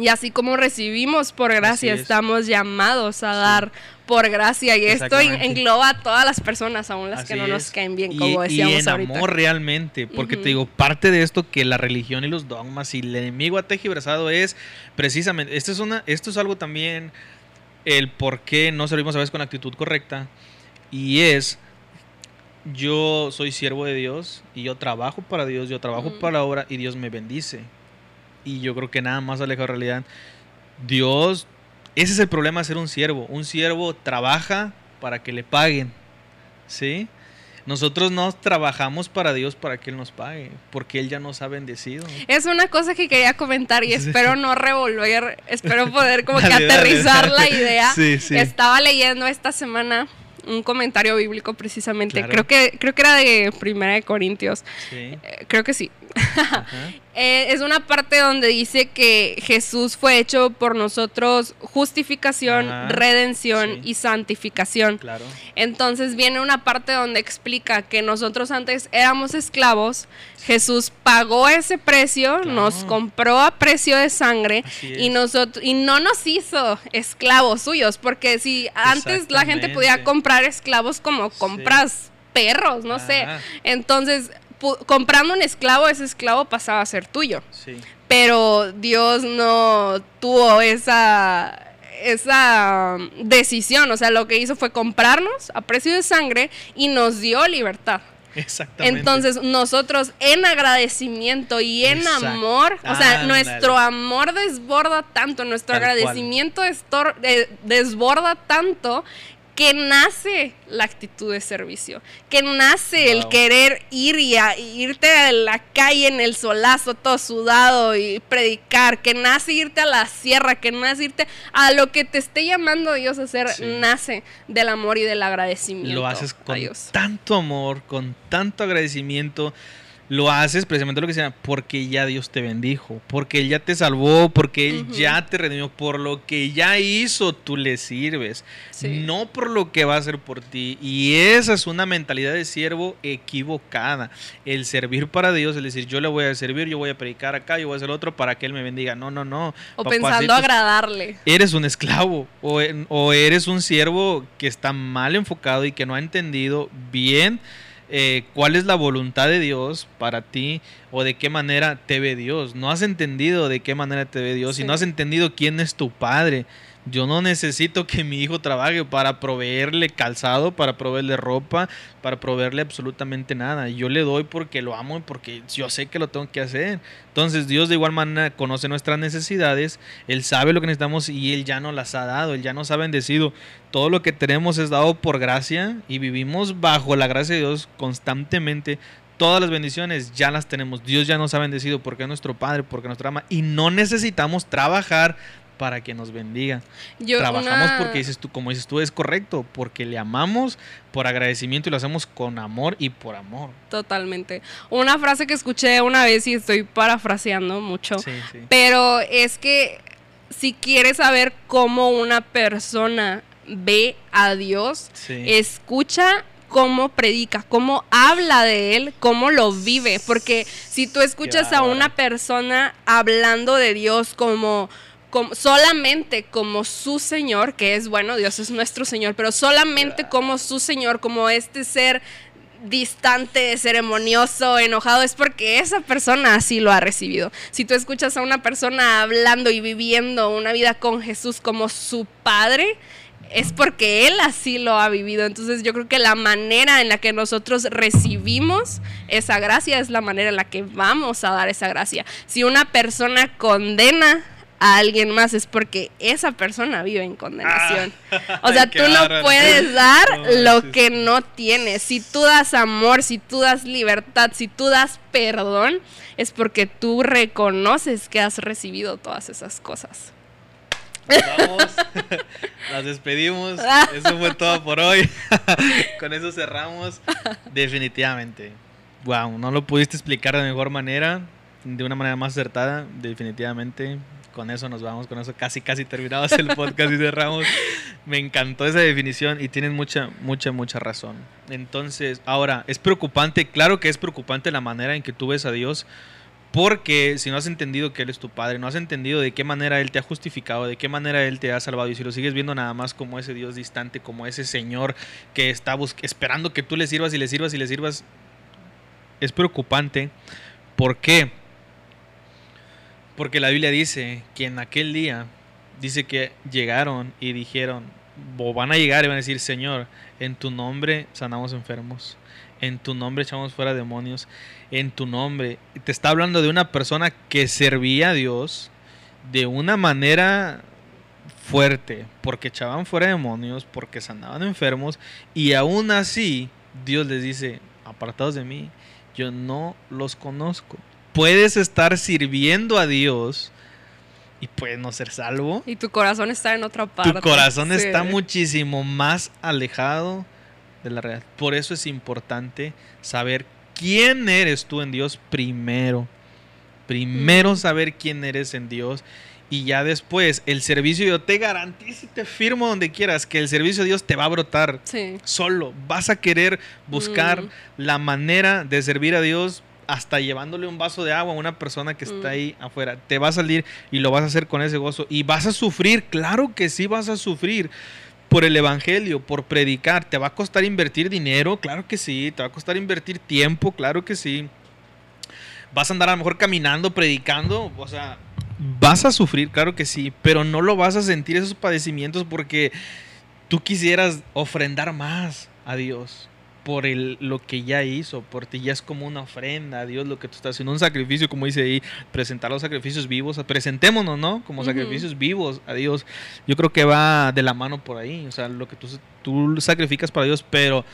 Y así como recibimos por gracia, es. estamos llamados a dar por gracia. Y esto en- engloba a todas las personas, aún las que no nos caen bien, Y- como y, decíamos en ahorita. amor realmente, porque te digo, parte de esto que la religión y los dogmas y el enemigo ha tejiversado es precisamente, esto es, una, esto es algo también el por qué no servimos a veces con la actitud correcta y es yo soy siervo de Dios y yo trabajo para Dios, yo trabajo para la obra y Dios me bendice. Y yo creo que nada más alejado de realidad. Dios, ese es el problema de ser un siervo. Un siervo trabaja para que le paguen. ¿Sí? Nosotros no trabajamos para Dios para que Él nos pague, porque Él ya nos ha bendecido. Es una cosa que quería comentar y espero no revolver, espero poder como *laughs* que Dale, dale. aterrizar la idea. Sí, sí. Estaba leyendo esta semana un comentario bíblico precisamente, Claro. creo que creo que era de Primera de Corintios, Sí. eh, creo que sí. *laughs* Eh, es una parte donde dice que Jesús fue hecho por nosotros justificación, Ajá, redención sí. y santificación. Claro. Entonces viene una parte donde explica que nosotros antes éramos esclavos, Jesús pagó ese precio, Claro. nos compró a precio de sangre y nosotros y no nos hizo esclavos suyos, porque si antes la gente podía comprar esclavos como compras perros, no sé, entonces comprando un esclavo, ese esclavo pasaba a ser tuyo. Sí. pero Dios no tuvo esa esa um, decisión, o sea, lo que hizo fue comprarnos a precio de sangre y nos dio libertad. Exactamente. Entonces, nosotros en agradecimiento y en Exacto. amor, o sea, Ándale. nuestro amor desborda tanto, nuestro Tal agradecimiento eh, desborda tanto que nace la actitud de servicio, que nace el querer ir y a- irte a la calle en el solazo todo sudado y predicar, que nace irte a la sierra, que nace irte a lo que te esté llamando Dios a hacer, Sí. nace del amor y del agradecimiento. lo haces a con Dios. tanto amor, con tanto agradecimiento. Lo haces precisamente lo que sea, porque ya Dios te bendijo, porque Él ya te salvó, porque Él ya te redimió, por lo que ya hizo, tú le sirves, Sí. no por lo que va a hacer por ti. Y esa es una mentalidad de siervo equivocada. El servir para Dios, es decir, yo le voy a servir, yo voy a predicar acá, yo voy a hacer otro para que Él me bendiga. No, no, no. O Papacito, pensando agradarle. eres un esclavo o, o eres un siervo que está mal enfocado y que no ha entendido bien eh, cuál es la voluntad de Dios para ti o de qué manera te ve Dios. No has entendido de qué manera te ve Dios y no has entendido quién es tu padre. Yo no necesito que mi hijo trabaje para proveerle calzado, para proveerle ropa, para proveerle absolutamente nada. Yo le doy porque lo amo y porque yo sé que lo tengo que hacer. Entonces Dios de igual manera conoce nuestras necesidades, Él sabe lo que necesitamos y Él ya nos las ha dado, Él ya nos ha bendecido. Todo lo que tenemos es dado por gracia y vivimos bajo la gracia de Dios constantemente. Todas las bendiciones ya las tenemos. Dios ya nos ha bendecido porque es nuestro Padre, porque nos ama y no necesitamos trabajar para que nos bendiga. Yo Trabajamos una- porque dices tú, como dices tú, es correcto, porque le amamos por agradecimiento y lo hacemos con amor y por amor. Totalmente. Una frase que escuché una vez y estoy parafraseando mucho, Sí, sí. pero es que si quieres saber cómo una persona ve a Dios, Sí. escucha cómo predica, cómo habla de él, cómo lo vive, porque si tú escuchas a una persona hablando de Dios como como- solamente como su Señor, que es bueno, Dios es nuestro Señor, pero solamente como su Señor, como este ser distante, ceremonioso, enojado, es porque esa persona así lo ha recibido. Si tú escuchas a una persona hablando y viviendo una vida con Jesús como su Padre, es porque Él así lo ha vivido. Entonces yo creo que la manera en la que nosotros recibimos esa gracia es la manera en la que vamos a dar esa gracia. Si una persona condena a alguien más es porque esa persona vive en condenación. Ah. o sea, *laughs* tú no bárbaro. puedes dar No lo manches. que no tienes. Si tú das amor, si tú das libertad, si tú das perdón, es porque tú reconoces que has recibido todas esas cosas. Vamos, *laughs* las despedimos. *laughs* Eso fue todo por hoy. Con eso cerramos. Definitivamente. Wow, no lo pudiste explicar de mejor manera, de una manera más acertada. Definitivamente. Con eso nos vamos, con eso casi casi terminamos el podcast y cerramos. Me encantó esa definición y tienen mucha, mucha, mucha razón. Entonces, ahora, es preocupante, claro que es preocupante la manera en que tú ves a Dios, porque si no has entendido que Él es tu Padre, no has entendido de qué manera Él te ha justificado, de qué manera Él te ha salvado, y si lo sigues viendo nada más como ese Dios distante, como ese Señor que está esperando que tú le sirvas y le sirvas y le sirvas, es preocupante. ¿Por qué? Porque la Biblia dice que en aquel día, dice que llegaron y dijeron, o van a llegar y van a decir, Señor, en tu nombre sanamos enfermos, en tu nombre echamos fuera demonios, en tu nombre. Te está hablando de una persona que servía a Dios de una manera fuerte, porque echaban fuera demonios, porque sanaban enfermos, y aún así Dios les dice, apartados de mí, yo no los conozco. Puedes estar sirviendo a Dios y puedes no ser salvo. Y tu corazón está en otra parte. Tu corazón Sí. está muchísimo más alejado de la realidad. Por eso es importante saber quién eres tú en Dios primero. Primero Mm. saber quién eres en Dios. Y ya después, el servicio yo te garantizo y te firmo donde quieras que el servicio de Dios te va a brotar Sí. solo. Vas a querer buscar Mm. la manera de servir a Dios hasta llevándole un vaso de agua a una persona que está Mm. ahí afuera. Te va a salir y lo vas a hacer con ese gozo. Y vas a sufrir, claro que sí vas a sufrir por el Evangelio, por predicar. ¿Te va a costar invertir dinero? Claro que sí. ¿Te va a costar invertir tiempo? Claro que sí. ¿Vas a andar a lo mejor caminando, predicando? O sea, vas a sufrir, claro que sí, pero no lo vas a sentir esos padecimientos porque tú quisieras ofrendar más a Dios por el, lo que ya hizo, por ti ya es como una ofrenda a Dios lo que tú estás haciendo, un sacrificio, como dice ahí, presentar los sacrificios vivos, presentémonos, ¿no? Como sacrificios vivos a Dios. Yo creo que va de la mano por ahí, o sea, lo que tú, tú sacrificas para Dios, pero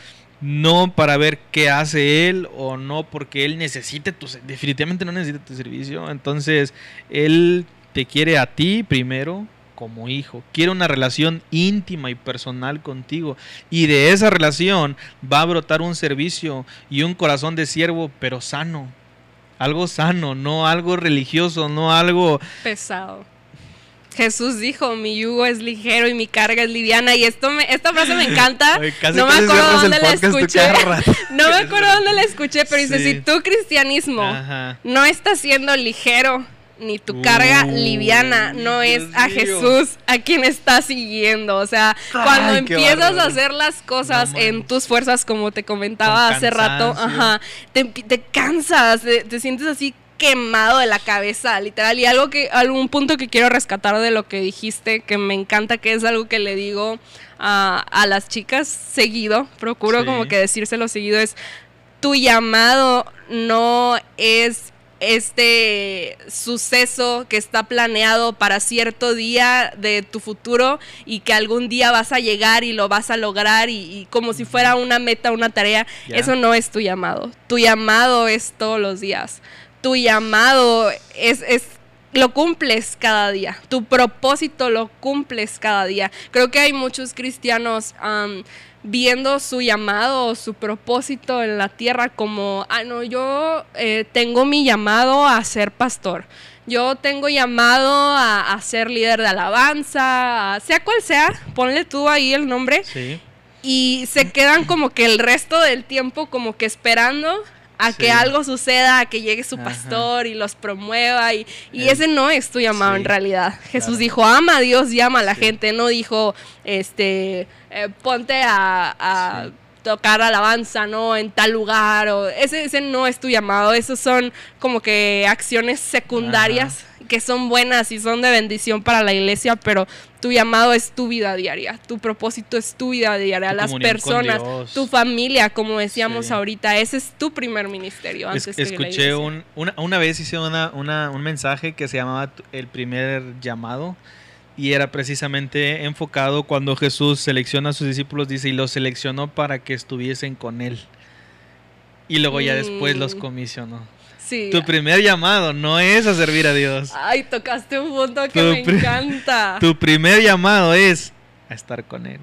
no para ver qué hace Él o no porque Él necesite tu, definitivamente no necesita tu servicio, entonces Él te quiere a ti primero como hijo, quiere una relación íntima y personal contigo y de esa relación va a brotar un servicio y un corazón de siervo pero sano, algo sano, no algo religioso, no algo pesado. Jesús dijo, mi yugo es ligero y mi carga es liviana. Y esto me, esta frase me encanta. *laughs* Oye, no me acuerdo dónde la escuché. *laughs* No me acuerdo dónde la escuché, pero dice, si tu cristianismo Ajá. no está siendo ligero, ni tu carga liviana, no Dios es a. Jesús a quien estás siguiendo. O sea, cuando Ay, empiezas a hacer las cosas No en tus fuerzas, como te comentaba Con hace rato, ajá, te, te cansas, te, te sientes así quemado de la cabeza, literal. Y algo que, algún punto que quiero rescatar de lo que dijiste, que me encanta, que es algo que le digo a, a las chicas seguido, procuro Sí. como que decírselo seguido, es tu llamado no es este suceso que está planeado para cierto día de tu futuro y que algún día vas a llegar y lo vas a lograr y, y como si fuera una meta, una tarea, eso no es tu llamado. Tu llamado es todos los días. Tu llamado es, es lo cumples cada día. Tu propósito lo cumples cada día. Creo que hay muchos cristianos viendo su llamado o su propósito en la tierra como, ah, no, yo eh, tengo mi llamado a ser pastor. Yo tengo llamado a, a ser líder de alabanza, a- sea cual sea, ponle tú ahí el nombre Sí. y se quedan como que el resto del tiempo como que esperando a Sí. que algo suceda, a que llegue su Ajá. pastor y los promueva y, y Eh, ese no es tu llamado sí, en realidad. Jesús claro. dijo, ama a Dios y ama a la Sí. gente, no dijo, este, eh, ponte a. tocar alabanza, ¿no? En tal lugar, o ese, ese no es tu llamado, esos son como que acciones secundarias que son buenas y son de bendición para la iglesia, pero tu llamado es tu vida diaria, tu propósito es tu vida diaria, Tu las personas, tu familia, como decíamos Sí. ahorita, ese es tu primer ministerio Es- antes que la escuché un, una, una vez hice una, una- un mensaje que se llamaba El primer llamado y era precisamente enfocado cuando Jesús selecciona a sus discípulos, dice, y los seleccionó para que estuviesen con él. Y luego ya después los Mm. comisionó. Sí. Tu primer llamado no es a servir a Dios. Ay, tocaste un punto que Tu me encanta. *laughs* Tu primer llamado es a estar con él.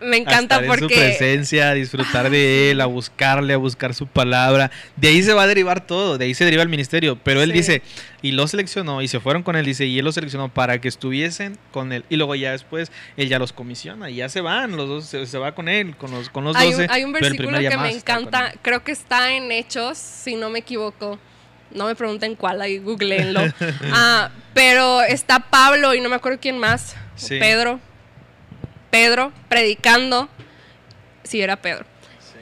Me a encanta estar en su porque presencia, a disfrutar de él, a buscarle, a buscar su palabra. De ahí se va a derivar todo, de ahí se deriva el ministerio. Pero él Sí. dice, y lo seleccionó, y se fueron con él, dice, y él los seleccionó para que estuviesen con él. Y luego ya después, él ya los comisiona, y ya se van, los dos, se, se va con él, con los, con los hay doce. un, hay un versículo que me encanta, creo que está en Hechos, si no me equivoco. No me pregunten cuál, ahí googleenlo. *laughs* Ah, pero está Pablo y no me acuerdo quién más. Sí. Pedro. Pedro predicando. Sí, era Pedro.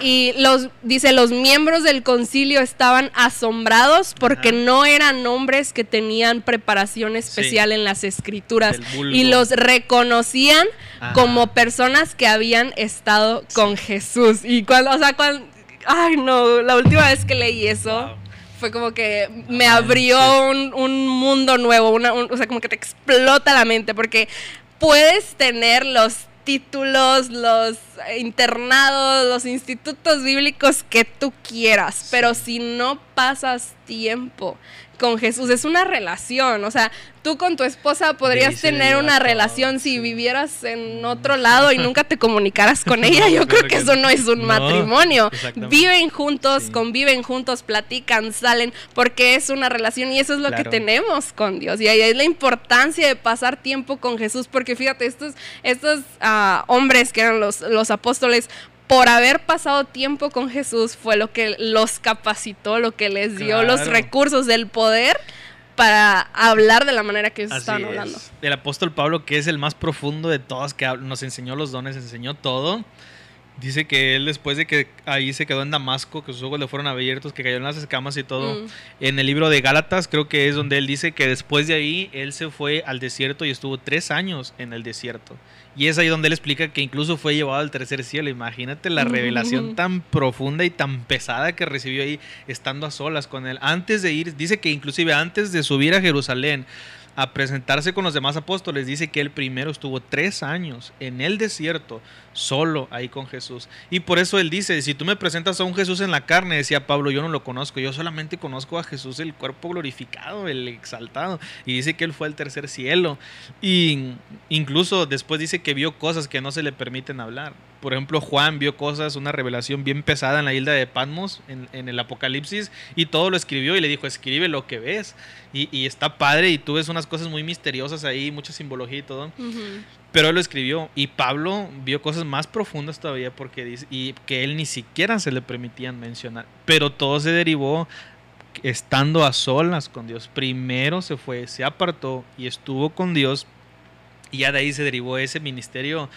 Y los, dice, los miembros del concilio estaban asombrados porque Ajá. no eran hombres que tenían preparación especial en las escrituras y los reconocían Ajá. como personas que habían estado con Jesús. Y cuando, o sea, cuando, ay no, la última vez que leí eso Wow. fue como que me No abrió un, un mundo nuevo, una, un- o sea, como que te explota la mente, porque puedes tener los títulos, los internados, los institutos bíblicos que tú quieras, pero si no pasas tiempo con Jesús, es una relación, o sea, tú con tu esposa podrías tener una relación si vivieras en otro lado y *laughs* nunca te comunicaras con ella, yo creo que que eso no. es un No, matrimonio. Viven juntos, conviven juntos, platican, salen, porque es una relación y eso es lo que tenemos con Dios. Y ahí es la importancia de pasar tiempo con Jesús, porque fíjate, estos, estos ah, hombres que eran los, los apóstoles, por haber pasado tiempo con Jesús fue lo que los capacitó, lo que les dio los recursos, el poder para hablar de la manera que ellos Así estaban es. hablando. El apóstol Pablo, que es el más profundo de todos, que nos enseñó los dones, enseñó todo. Dice que él después de que ahí se quedó en Damasco, que sus ojos le fueron abiertos, que cayó en las escamas y todo. Mm. En el libro de Gálatas creo que es donde él dice que después de ahí él se fue al desierto y estuvo tres años en el desierto. Y es ahí donde él explica que incluso fue llevado al tercer cielo. Imagínate la revelación tan profunda y tan pesada que recibió ahí estando a solas con él. Antes de ir, dice que inclusive antes de subir a Jerusalén a presentarse con los demás apóstoles, dice que él primero estuvo tres años en el desierto, solo ahí con Jesús. Y por eso él dice, si tú me presentas a un Jesús en la carne, decía Pablo, yo no lo conozco, yo solamente conozco a Jesús el cuerpo glorificado, el exaltado. Y dice que él fue al tercer cielo. Y incluso después dice que vio cosas que no se le permiten hablar. Por ejemplo, Juan vio cosas, una revelación bien pesada en la isla de Patmos, en, el Apocalipsis, y todo lo escribió y le dijo, escribe lo que ves. Y, está padre y tú ves unas cosas muy misteriosas ahí, mucha simbología y todo. Ujú. Pero él lo escribió y Pablo vio cosas más profundas todavía porque dice y que él ni siquiera se le permitían mencionar. Pero todo se derivó estando a solas con Dios. Primero se fue, se apartó y estuvo con Dios y ya de ahí se derivó ese ministerio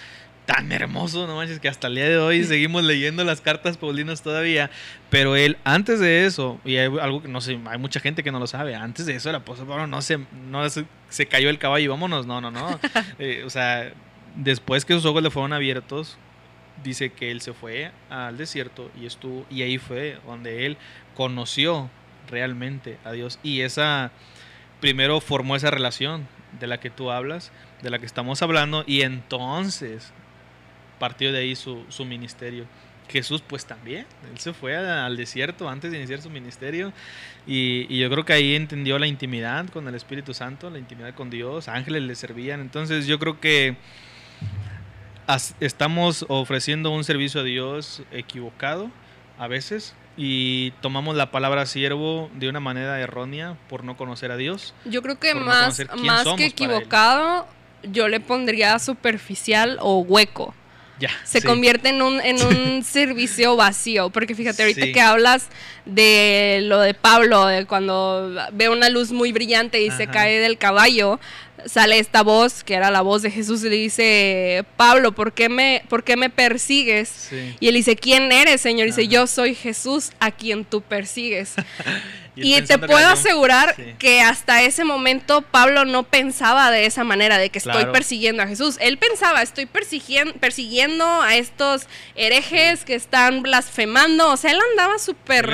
tan hermoso, no manches, que hasta el día de hoy seguimos leyendo las cartas paulinas todavía. Pero él, antes de eso, y hay algo que no sé, hay mucha gente que no lo sabe, antes de eso el apóstol Pablo no se, no se, se cayó el caballo y vámonos, no, no, no. *laughs* Eh, o sea, después que sus ojos le fueron abiertos, dice que él se fue al desierto y estuvo, y ahí fue donde él conoció realmente a Dios. Y esa, primero formó esa relación de la que tú hablas, de la que estamos hablando, y entonces partió de ahí su, su ministerio. Jesús pues también, él se fue al desierto antes de iniciar su ministerio y, y yo creo que ahí entendió la intimidad con el Espíritu Santo, la intimidad con Dios, ángeles le servían, entonces yo creo que estamos ofreciendo un servicio a Dios equivocado a veces y tomamos la palabra siervo de una manera errónea por no conocer a Dios. Yo creo que no más, más que equivocado, yo le pondría superficial o hueco. Ya. Se sí. convierte en un, en un servicio vacío, porque fíjate, ahorita Sí. que hablas de lo de Pablo, de cuando ve una luz muy brillante y se cae del caballo, sale esta voz, que era la voz de Jesús, y le dice, Pablo, ¿por qué me, por qué me persigues? Sí. Y él dice, ¿quién eres, Señor? Y dice, yo soy Jesús a quien tú persigues. *laughs* Y te puedo asegurar Sí. que hasta ese momento Pablo no pensaba de esa manera, de que estoy persiguiendo a Jesús. Él pensaba, estoy persiguien- persiguiendo a estos herejes que están blasfemando. O sea, él andaba súper en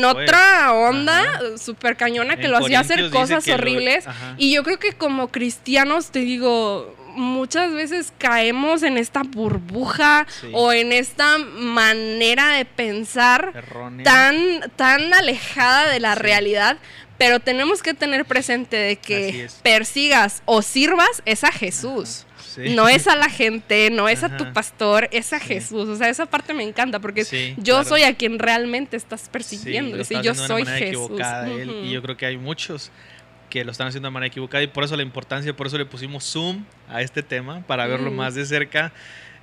después. otra onda, súper cañona, que En lo hacía hacer cosas lo- horribles. Y yo creo que como cristianos, te digo, muchas veces caemos en esta burbuja Sí. o en esta manera de pensar Errónea. tan, tan alejada de la Sí. realidad, pero tenemos que tener presente de que persigas o sirvas es a Jesús. Sí. No es a la gente, no es a tu pastor, es a Sí. Jesús. O sea, esa parte me encanta porque Sí, yo claro. soy a quien realmente estás persiguiendo. yo soy Jesús. él, y yo creo que hay muchos que lo están haciendo de manera equivocada y por eso la importancia, por eso le pusimos zoom a este tema para verlo Mm. más de cerca,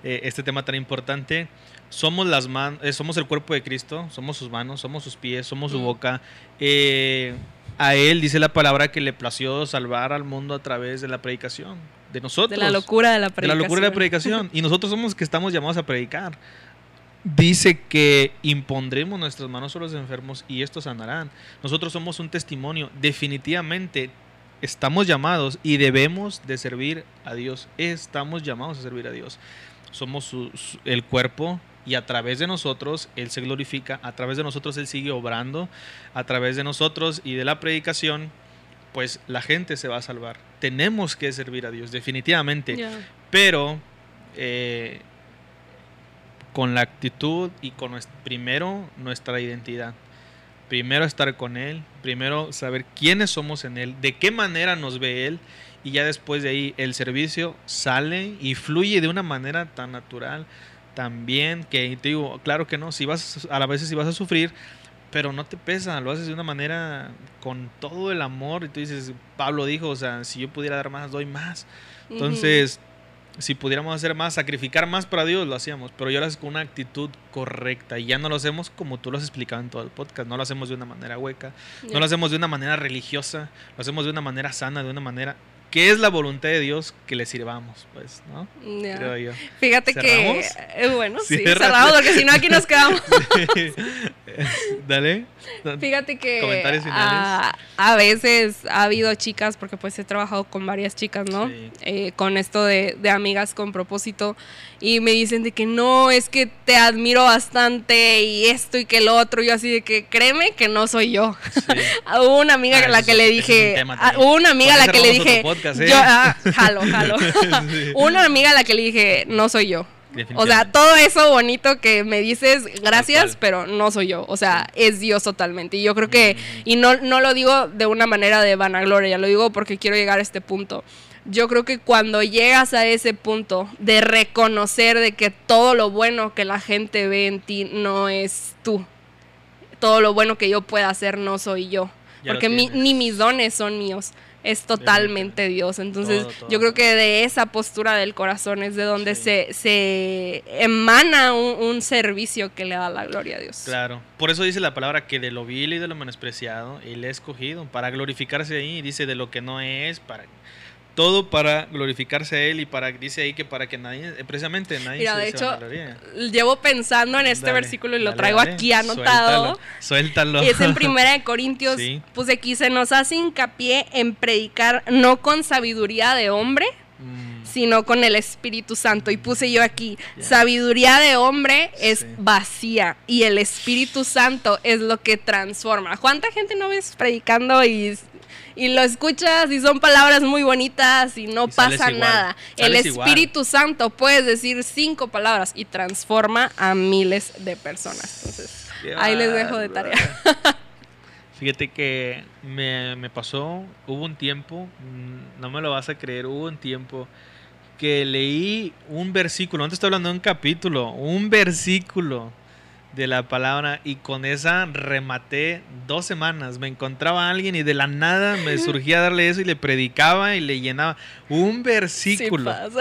eh, este tema tan importante. Somos las man eh, somos el cuerpo de Cristo, somos sus manos, somos sus pies, somos su Mm. boca. Eh, a él dice la palabra que le plació salvar al mundo a través de la predicación de nosotros de la locura de la de la predicación. locura de la predicación. Y nosotros somos los que estamos llamados a predicar. Dice que impondremos nuestras manos sobre los enfermos y estos sanarán. Nosotros somos un testimonio. Definitivamente estamos llamados y debemos de servir a Dios. Estamos llamados a servir a Dios. Somos su- su- el cuerpo y a través de nosotros Él se glorifica. A través de nosotros Él sigue obrando. A través de nosotros y de la predicación, pues la gente se va a salvar. Tenemos que servir a Dios, definitivamente. Pero eh, con la actitud y con nues- primero nuestra identidad. Primero estar con Él, primero saber quiénes somos en Él, de qué manera nos ve Él y ya después de ahí el servicio sale y fluye de una manera tan natural, tan bien, que te digo, claro que no, si vas a, a veces si vas a sufrir, pero no te pesa, lo haces de una manera con todo el amor y tú dices, Pablo dijo, o sea, si yo pudiera dar más, doy más. Entonces, si pudiéramos hacer más, sacrificar más para Dios, lo hacíamos, pero yo lo haces con una actitud correcta y ya no lo hacemos como tú lo has explicado en todo el podcast, no lo hacemos de una manera hueca, Ya. no lo hacemos de una manera religiosa, lo hacemos de una manera sana, de una manera que es la voluntad de Dios que le sirvamos, pues, ¿no? Ya. Creo yo. Fíjate ¿Cerramos? que, eh, bueno, sí, Cierra. cerramos porque si no aquí nos quedamos. *laughs* *laughs* Dale. Fíjate que Comentarios finales. a, a veces ha habido chicas, porque pues he trabajado con varias chicas, ¿no? Sí. Eh, con esto de, de amigas con propósito, y me dicen de que no, es que te admiro bastante y esto y que lo otro, y yo así de que créeme que no soy yo. Sí. Ah, *laughs* Hubo una amiga Ah, a la que le es un dije, tema ah, hubo una amiga a la que le dije, podcast, ¿eh? yo, ah, jalo, jalo. *laughs* Sí. una amiga a la que le dije, no soy yo. O sea, todo eso bonito que me dices, gracias, pero no soy yo. O sea, es Dios totalmente. Y yo creo que, y no, no lo digo de una manera de vanagloria, lo digo porque quiero llegar a este punto. Yo creo que cuando llegas a ese punto de reconocer de que todo lo bueno que la gente ve en ti no es tú, todo lo bueno que yo pueda hacer no soy yo, Ya porque mi- ni mis dones son míos, es totalmente Dios. Entonces, Todo, todo. yo creo que de esa postura del corazón es de donde Sí. se, se emana un, un servicio que le da la gloria a Dios. Claro. Por eso dice la palabra que de lo vil y de lo menospreciado Él ha escogido para glorificarse ahí. Dice de lo que no es, para todo para glorificarse a Él y para dice ahí que para que nadie, eh, precisamente nadie Mira, se, de hecho. Llevo pensando en este Dale, versículo y lo dale, traigo dale. aquí anotado. Suéltalo. suéltalo. Y es en Primera de *laughs* Corintios, Sí. pues aquí se nos hace hincapié en predicar no con sabiduría de hombre, Mm, sino con el Espíritu Santo. Y puse yo aquí, sabiduría de hombre es Sí. vacía y el Espíritu Santo es lo que transforma. ¿Cuánta gente no ves predicando y, y lo escuchas y son palabras muy bonitas y no Y pasa nada? El igual. Espíritu Santo puedes decir cinco palabras y transforma a miles de personas. Entonces, qué ahí les dejo de tarea. *laughs* Fíjate que me, me pasó, hubo un tiempo, mm, no me lo vas a creer, hubo un tiempo que leí un versículo, no te estoy hablando de un capítulo, un versículo de la palabra y con esa rematé dos semanas. Me encontraba a alguien y de la nada me *laughs* surgía darle eso y le predicaba y le llenaba un Sí versículo. pasa.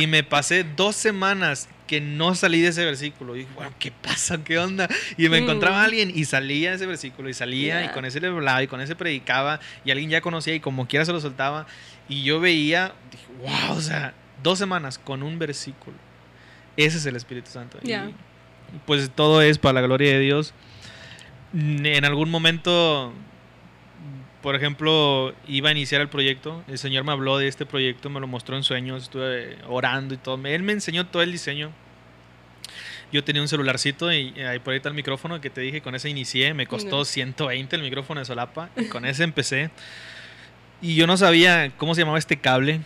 y me pasé dos semanas que no salí de ese versículo. Y dije, bueno, ¿qué pasa? ¿Qué onda? Y me encontraba Mm. alguien y salía de ese versículo y salía y Ya. con ese le hablaba y con ese predicaba y alguien ya conocía y como quiera se lo soltaba. Y yo veía, dije, wow, o sea, dos semanas con un versículo. Ese es el Espíritu Santo. Y, Ya. Pues todo es para la gloria de Dios. En algún momento, por ejemplo, iba a iniciar el proyecto. El Señor me habló de este proyecto, me lo mostró en sueños, estuve orando y todo. Él me enseñó todo el diseño. Yo tenía un celularcito y ahí por ahí está el micrófono que te dije, con ese inicié, me costó Ya. 120 el micrófono de solapa, y con ese empecé. Y yo no sabía cómo se llamaba este cable.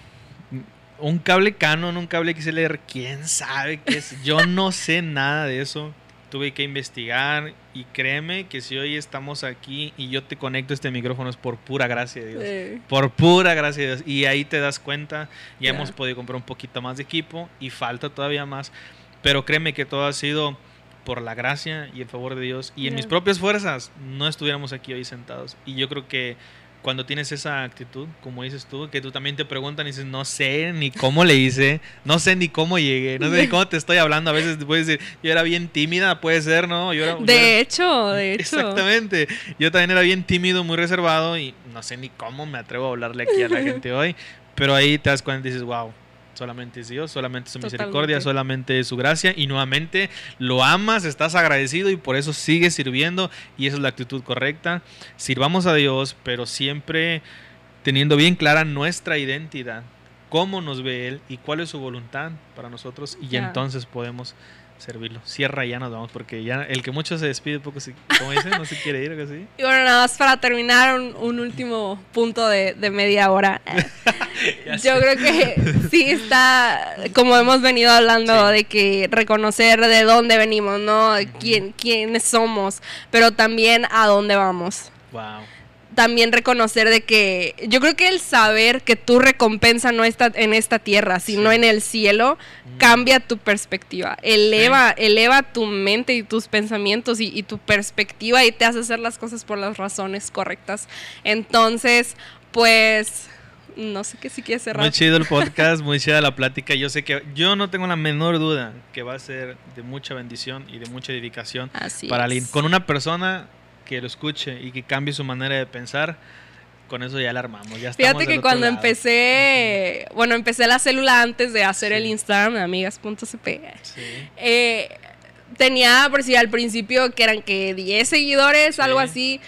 Un cable Canon, un cable XLR, quién sabe qué es. Yo no sé nada de eso. Tuve que investigar y créeme que si hoy estamos aquí y yo te conecto este micrófono es por pura gracia de Dios. Eh, Por pura gracia de Dios. Y ahí te das cuenta, ya hemos podido comprar un poquito más de equipo y falta todavía más. Pero créeme que todo ha sido por la gracia y el favor de Dios. Y en mis propias fuerzas no estuviéramos aquí hoy sentados. Y yo creo que cuando tienes esa actitud, como dices tú, que tú también te preguntan y dices, no sé ni cómo le hice, no sé ni cómo llegué, no sé ni cómo te estoy hablando. A veces te puedes decir, yo era bien tímida, puede ser, ¿no? Yo era, yo era- De hecho, de hecho. Exactamente. Yo también era bien tímido, muy reservado y no sé ni cómo me atrevo a hablarle aquí a la gente hoy. Pero ahí te das cuenta y dices, wow, solamente es Dios, solamente es su misericordia, solamente es su gracia. Y nuevamente lo amas, estás agradecido y por eso sigues sirviendo. Y esa es la actitud correcta. Sirvamos a Dios, pero siempre teniendo bien clara nuestra identidad, cómo nos ve Él y cuál es su voluntad para nosotros. Y entonces podemos servirlo. Cierra y ya nos vamos porque ya el que mucho se despide poco se, como dicen, no se quiere ir o algo así. *laughs* Y bueno, nada más para terminar, un, un último punto de, de media hora. *laughs* Yo sé. creo que sí está, como hemos venido hablando, Sí. de que reconocer de dónde venimos, ¿no? Quién, quiénes somos, pero también a dónde vamos. Wow. También reconocer de que yo creo que el saber que tu recompensa no está en esta tierra, sino Sí. en el cielo, Mm. cambia tu perspectiva, eleva, eleva tu mente y tus pensamientos y, y tu perspectiva y te hace hacer las cosas por las razones correctas. Entonces, pues, no sé qué si quieres cerrar. Muy chido el podcast, muy chida la plática. Yo sé que yo no tengo la menor duda que va a ser de mucha bendición y de mucha edificación Así para alguien. Con una persona que lo escuche y que cambie su manera de pensar, con eso ya la armamos. Ya Fíjate que cuando lado. empecé, bueno, empecé la célula antes de hacer Sí. el Instagram de amigas.cp. Sí. Eh, tenía, por si al principio, que eran que 10 seguidores, Sí. algo así.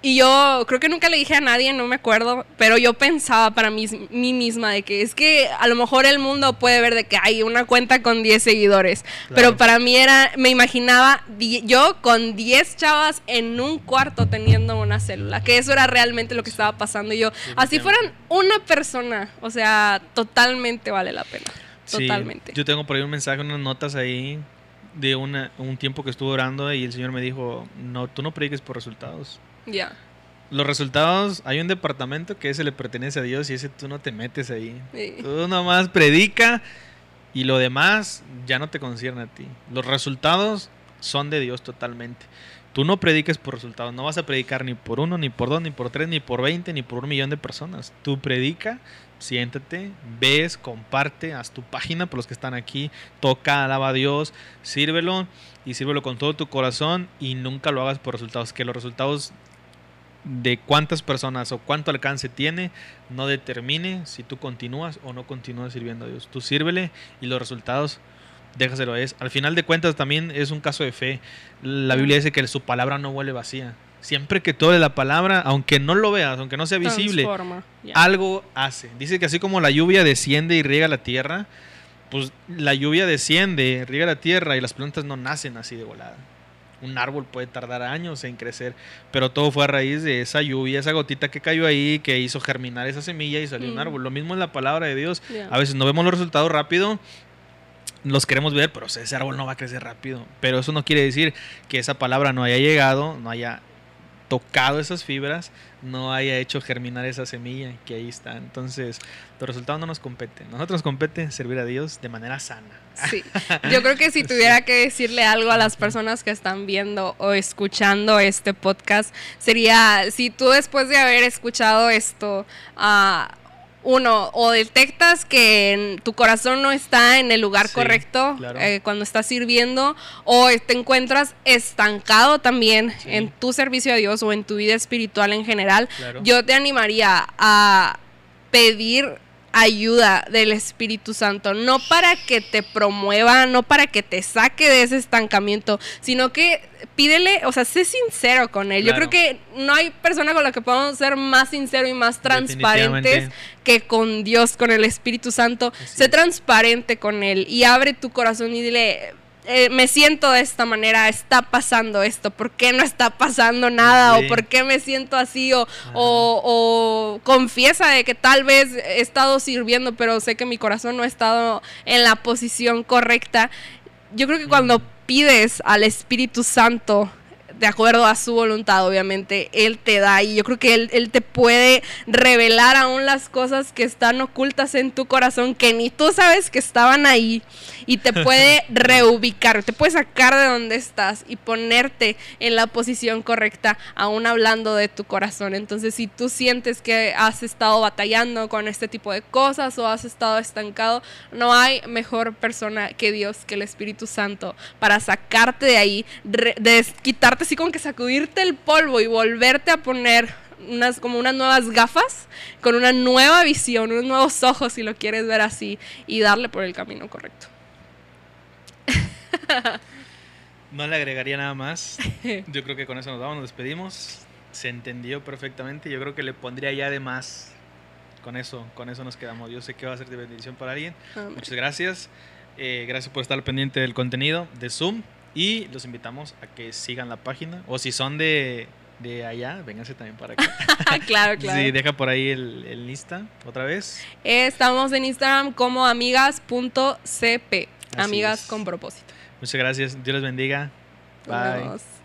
Y yo creo que nunca le dije a nadie, no me acuerdo, pero yo pensaba para mí, mí misma de que es que a lo mejor el mundo puede ver de que hay una cuenta con 10 seguidores, Claro. pero para mí era, me imaginaba yo con 10 chavas en un cuarto teniendo una célula, que eso era realmente lo que estaba pasando y yo, así fueran una persona, o sea, totalmente vale la pena, Sí, totalmente. Yo tengo por ahí un mensaje, unas notas ahí de una, un tiempo que estuve orando y el Señor me dijo, no, tú no prediques por resultados. Ya. Los resultados, hay un departamento que ese le pertenece a Dios y ese tú no te metes ahí. Sí. Tú nomás predica y lo demás ya no te concierne a ti. Los resultados son de Dios totalmente. Tú no prediques por resultados, no vas a predicar ni por uno, ni por dos, ni por tres, ni por veinte, ni por un millón de personas. Tú predica, siéntate, ves, comparte, haz tu página por los que están aquí, toca, alaba a Dios, sírvelo y sírvelo con todo tu corazón y nunca lo hagas por resultados. Que los resultados de cuántas personas o cuánto alcance tiene no determine si tú continúas o no continúas sirviendo a Dios. Tú sírvele y los resultados déjaselo es. Al final de cuentas también es un caso de fe. La Biblia dice que su palabra no huele vacía. Siempre que tú la palabra, aunque no lo veas, aunque no sea visible, algo hace. Dice que así como la lluvia desciende y riega la tierra, pues la lluvia desciende, riega la tierra y las plantas no nacen así de volada. Un árbol puede tardar años en crecer, pero todo fue a raíz de esa lluvia, esa gotita que cayó ahí, que hizo germinar esa semilla y salió un Mm. árbol. Lo mismo es la palabra de Dios. A veces no vemos los resultados rápido, los queremos ver, pero ese árbol no va a crecer rápido. Pero eso no quiere decir que esa palabra no haya llegado, no haya tocado esas fibras, no haya hecho germinar esa semilla que ahí está. Entonces, los resultados no nos competen. Nosotros nos compete servir a Dios de manera sana. Sí. *laughs* Yo creo que si tuviera que decirle algo a las personas que están viendo o escuchando este podcast, sería si tú después de haber escuchado esto, ah, uno, o detectas que tu corazón no está en el lugar correcto eh, cuando estás sirviendo, o te encuentras estancado también en tu servicio a Dios o en tu vida espiritual en general, yo te animaría a pedir ayuda del Espíritu Santo, no para que te promueva, no para que te saque de ese estancamiento, sino que pídele, o sea, sé sincero con él. Yo creo que no hay persona con la que podamos ser más sincero y más transparentes que con Dios, con el Espíritu Santo. Sé transparente con él y abre tu corazón y dile, eh, me siento de esta manera, está pasando esto, ¿por qué no está pasando nada? ¿O por qué me siento así? O, o, confiesa de que tal vez he estado sirviendo, pero sé que mi corazón no ha estado en la posición correcta. Yo creo que cuando pides al Espíritu Santo de acuerdo a su voluntad, obviamente, Él te da y yo creo que él, él, te puede revelar aún las cosas que están ocultas en tu corazón, que ni tú sabes que estaban ahí y te *laughs* puede reubicar, te puede sacar de donde estás y ponerte en la posición correcta, aún hablando de tu corazón. Entonces, si tú sientes que has estado batallando con este tipo de cosas o has estado estancado, no hay mejor persona que Dios, que el Espíritu Santo, para sacarte de ahí, de quitarte así como que sacudirte el polvo y volverte a poner unas como unas nuevas gafas con una nueva visión, unos nuevos ojos si lo quieres ver así y darle por el camino correcto. *laughs* no le agregaría nada más. Yo creo que con eso nos vamos, nos despedimos. Se entendió perfectamente. Yo creo que le pondría ya de más. Con eso, con eso nos quedamos. Yo sé que va a ser de bendición para alguien. Muchas gracias. Eh, gracias por estar pendiente del contenido de Zoom. Y los invitamos a que sigan la página. O si son de, de allá, vénganse también para acá. claro, *laughs* claro. Sí, deja por ahí el, el Insta otra vez. estamos en Instagram como amigas.cp. Amigas con propósito. Muchas gracias. Dios les bendiga. Bye.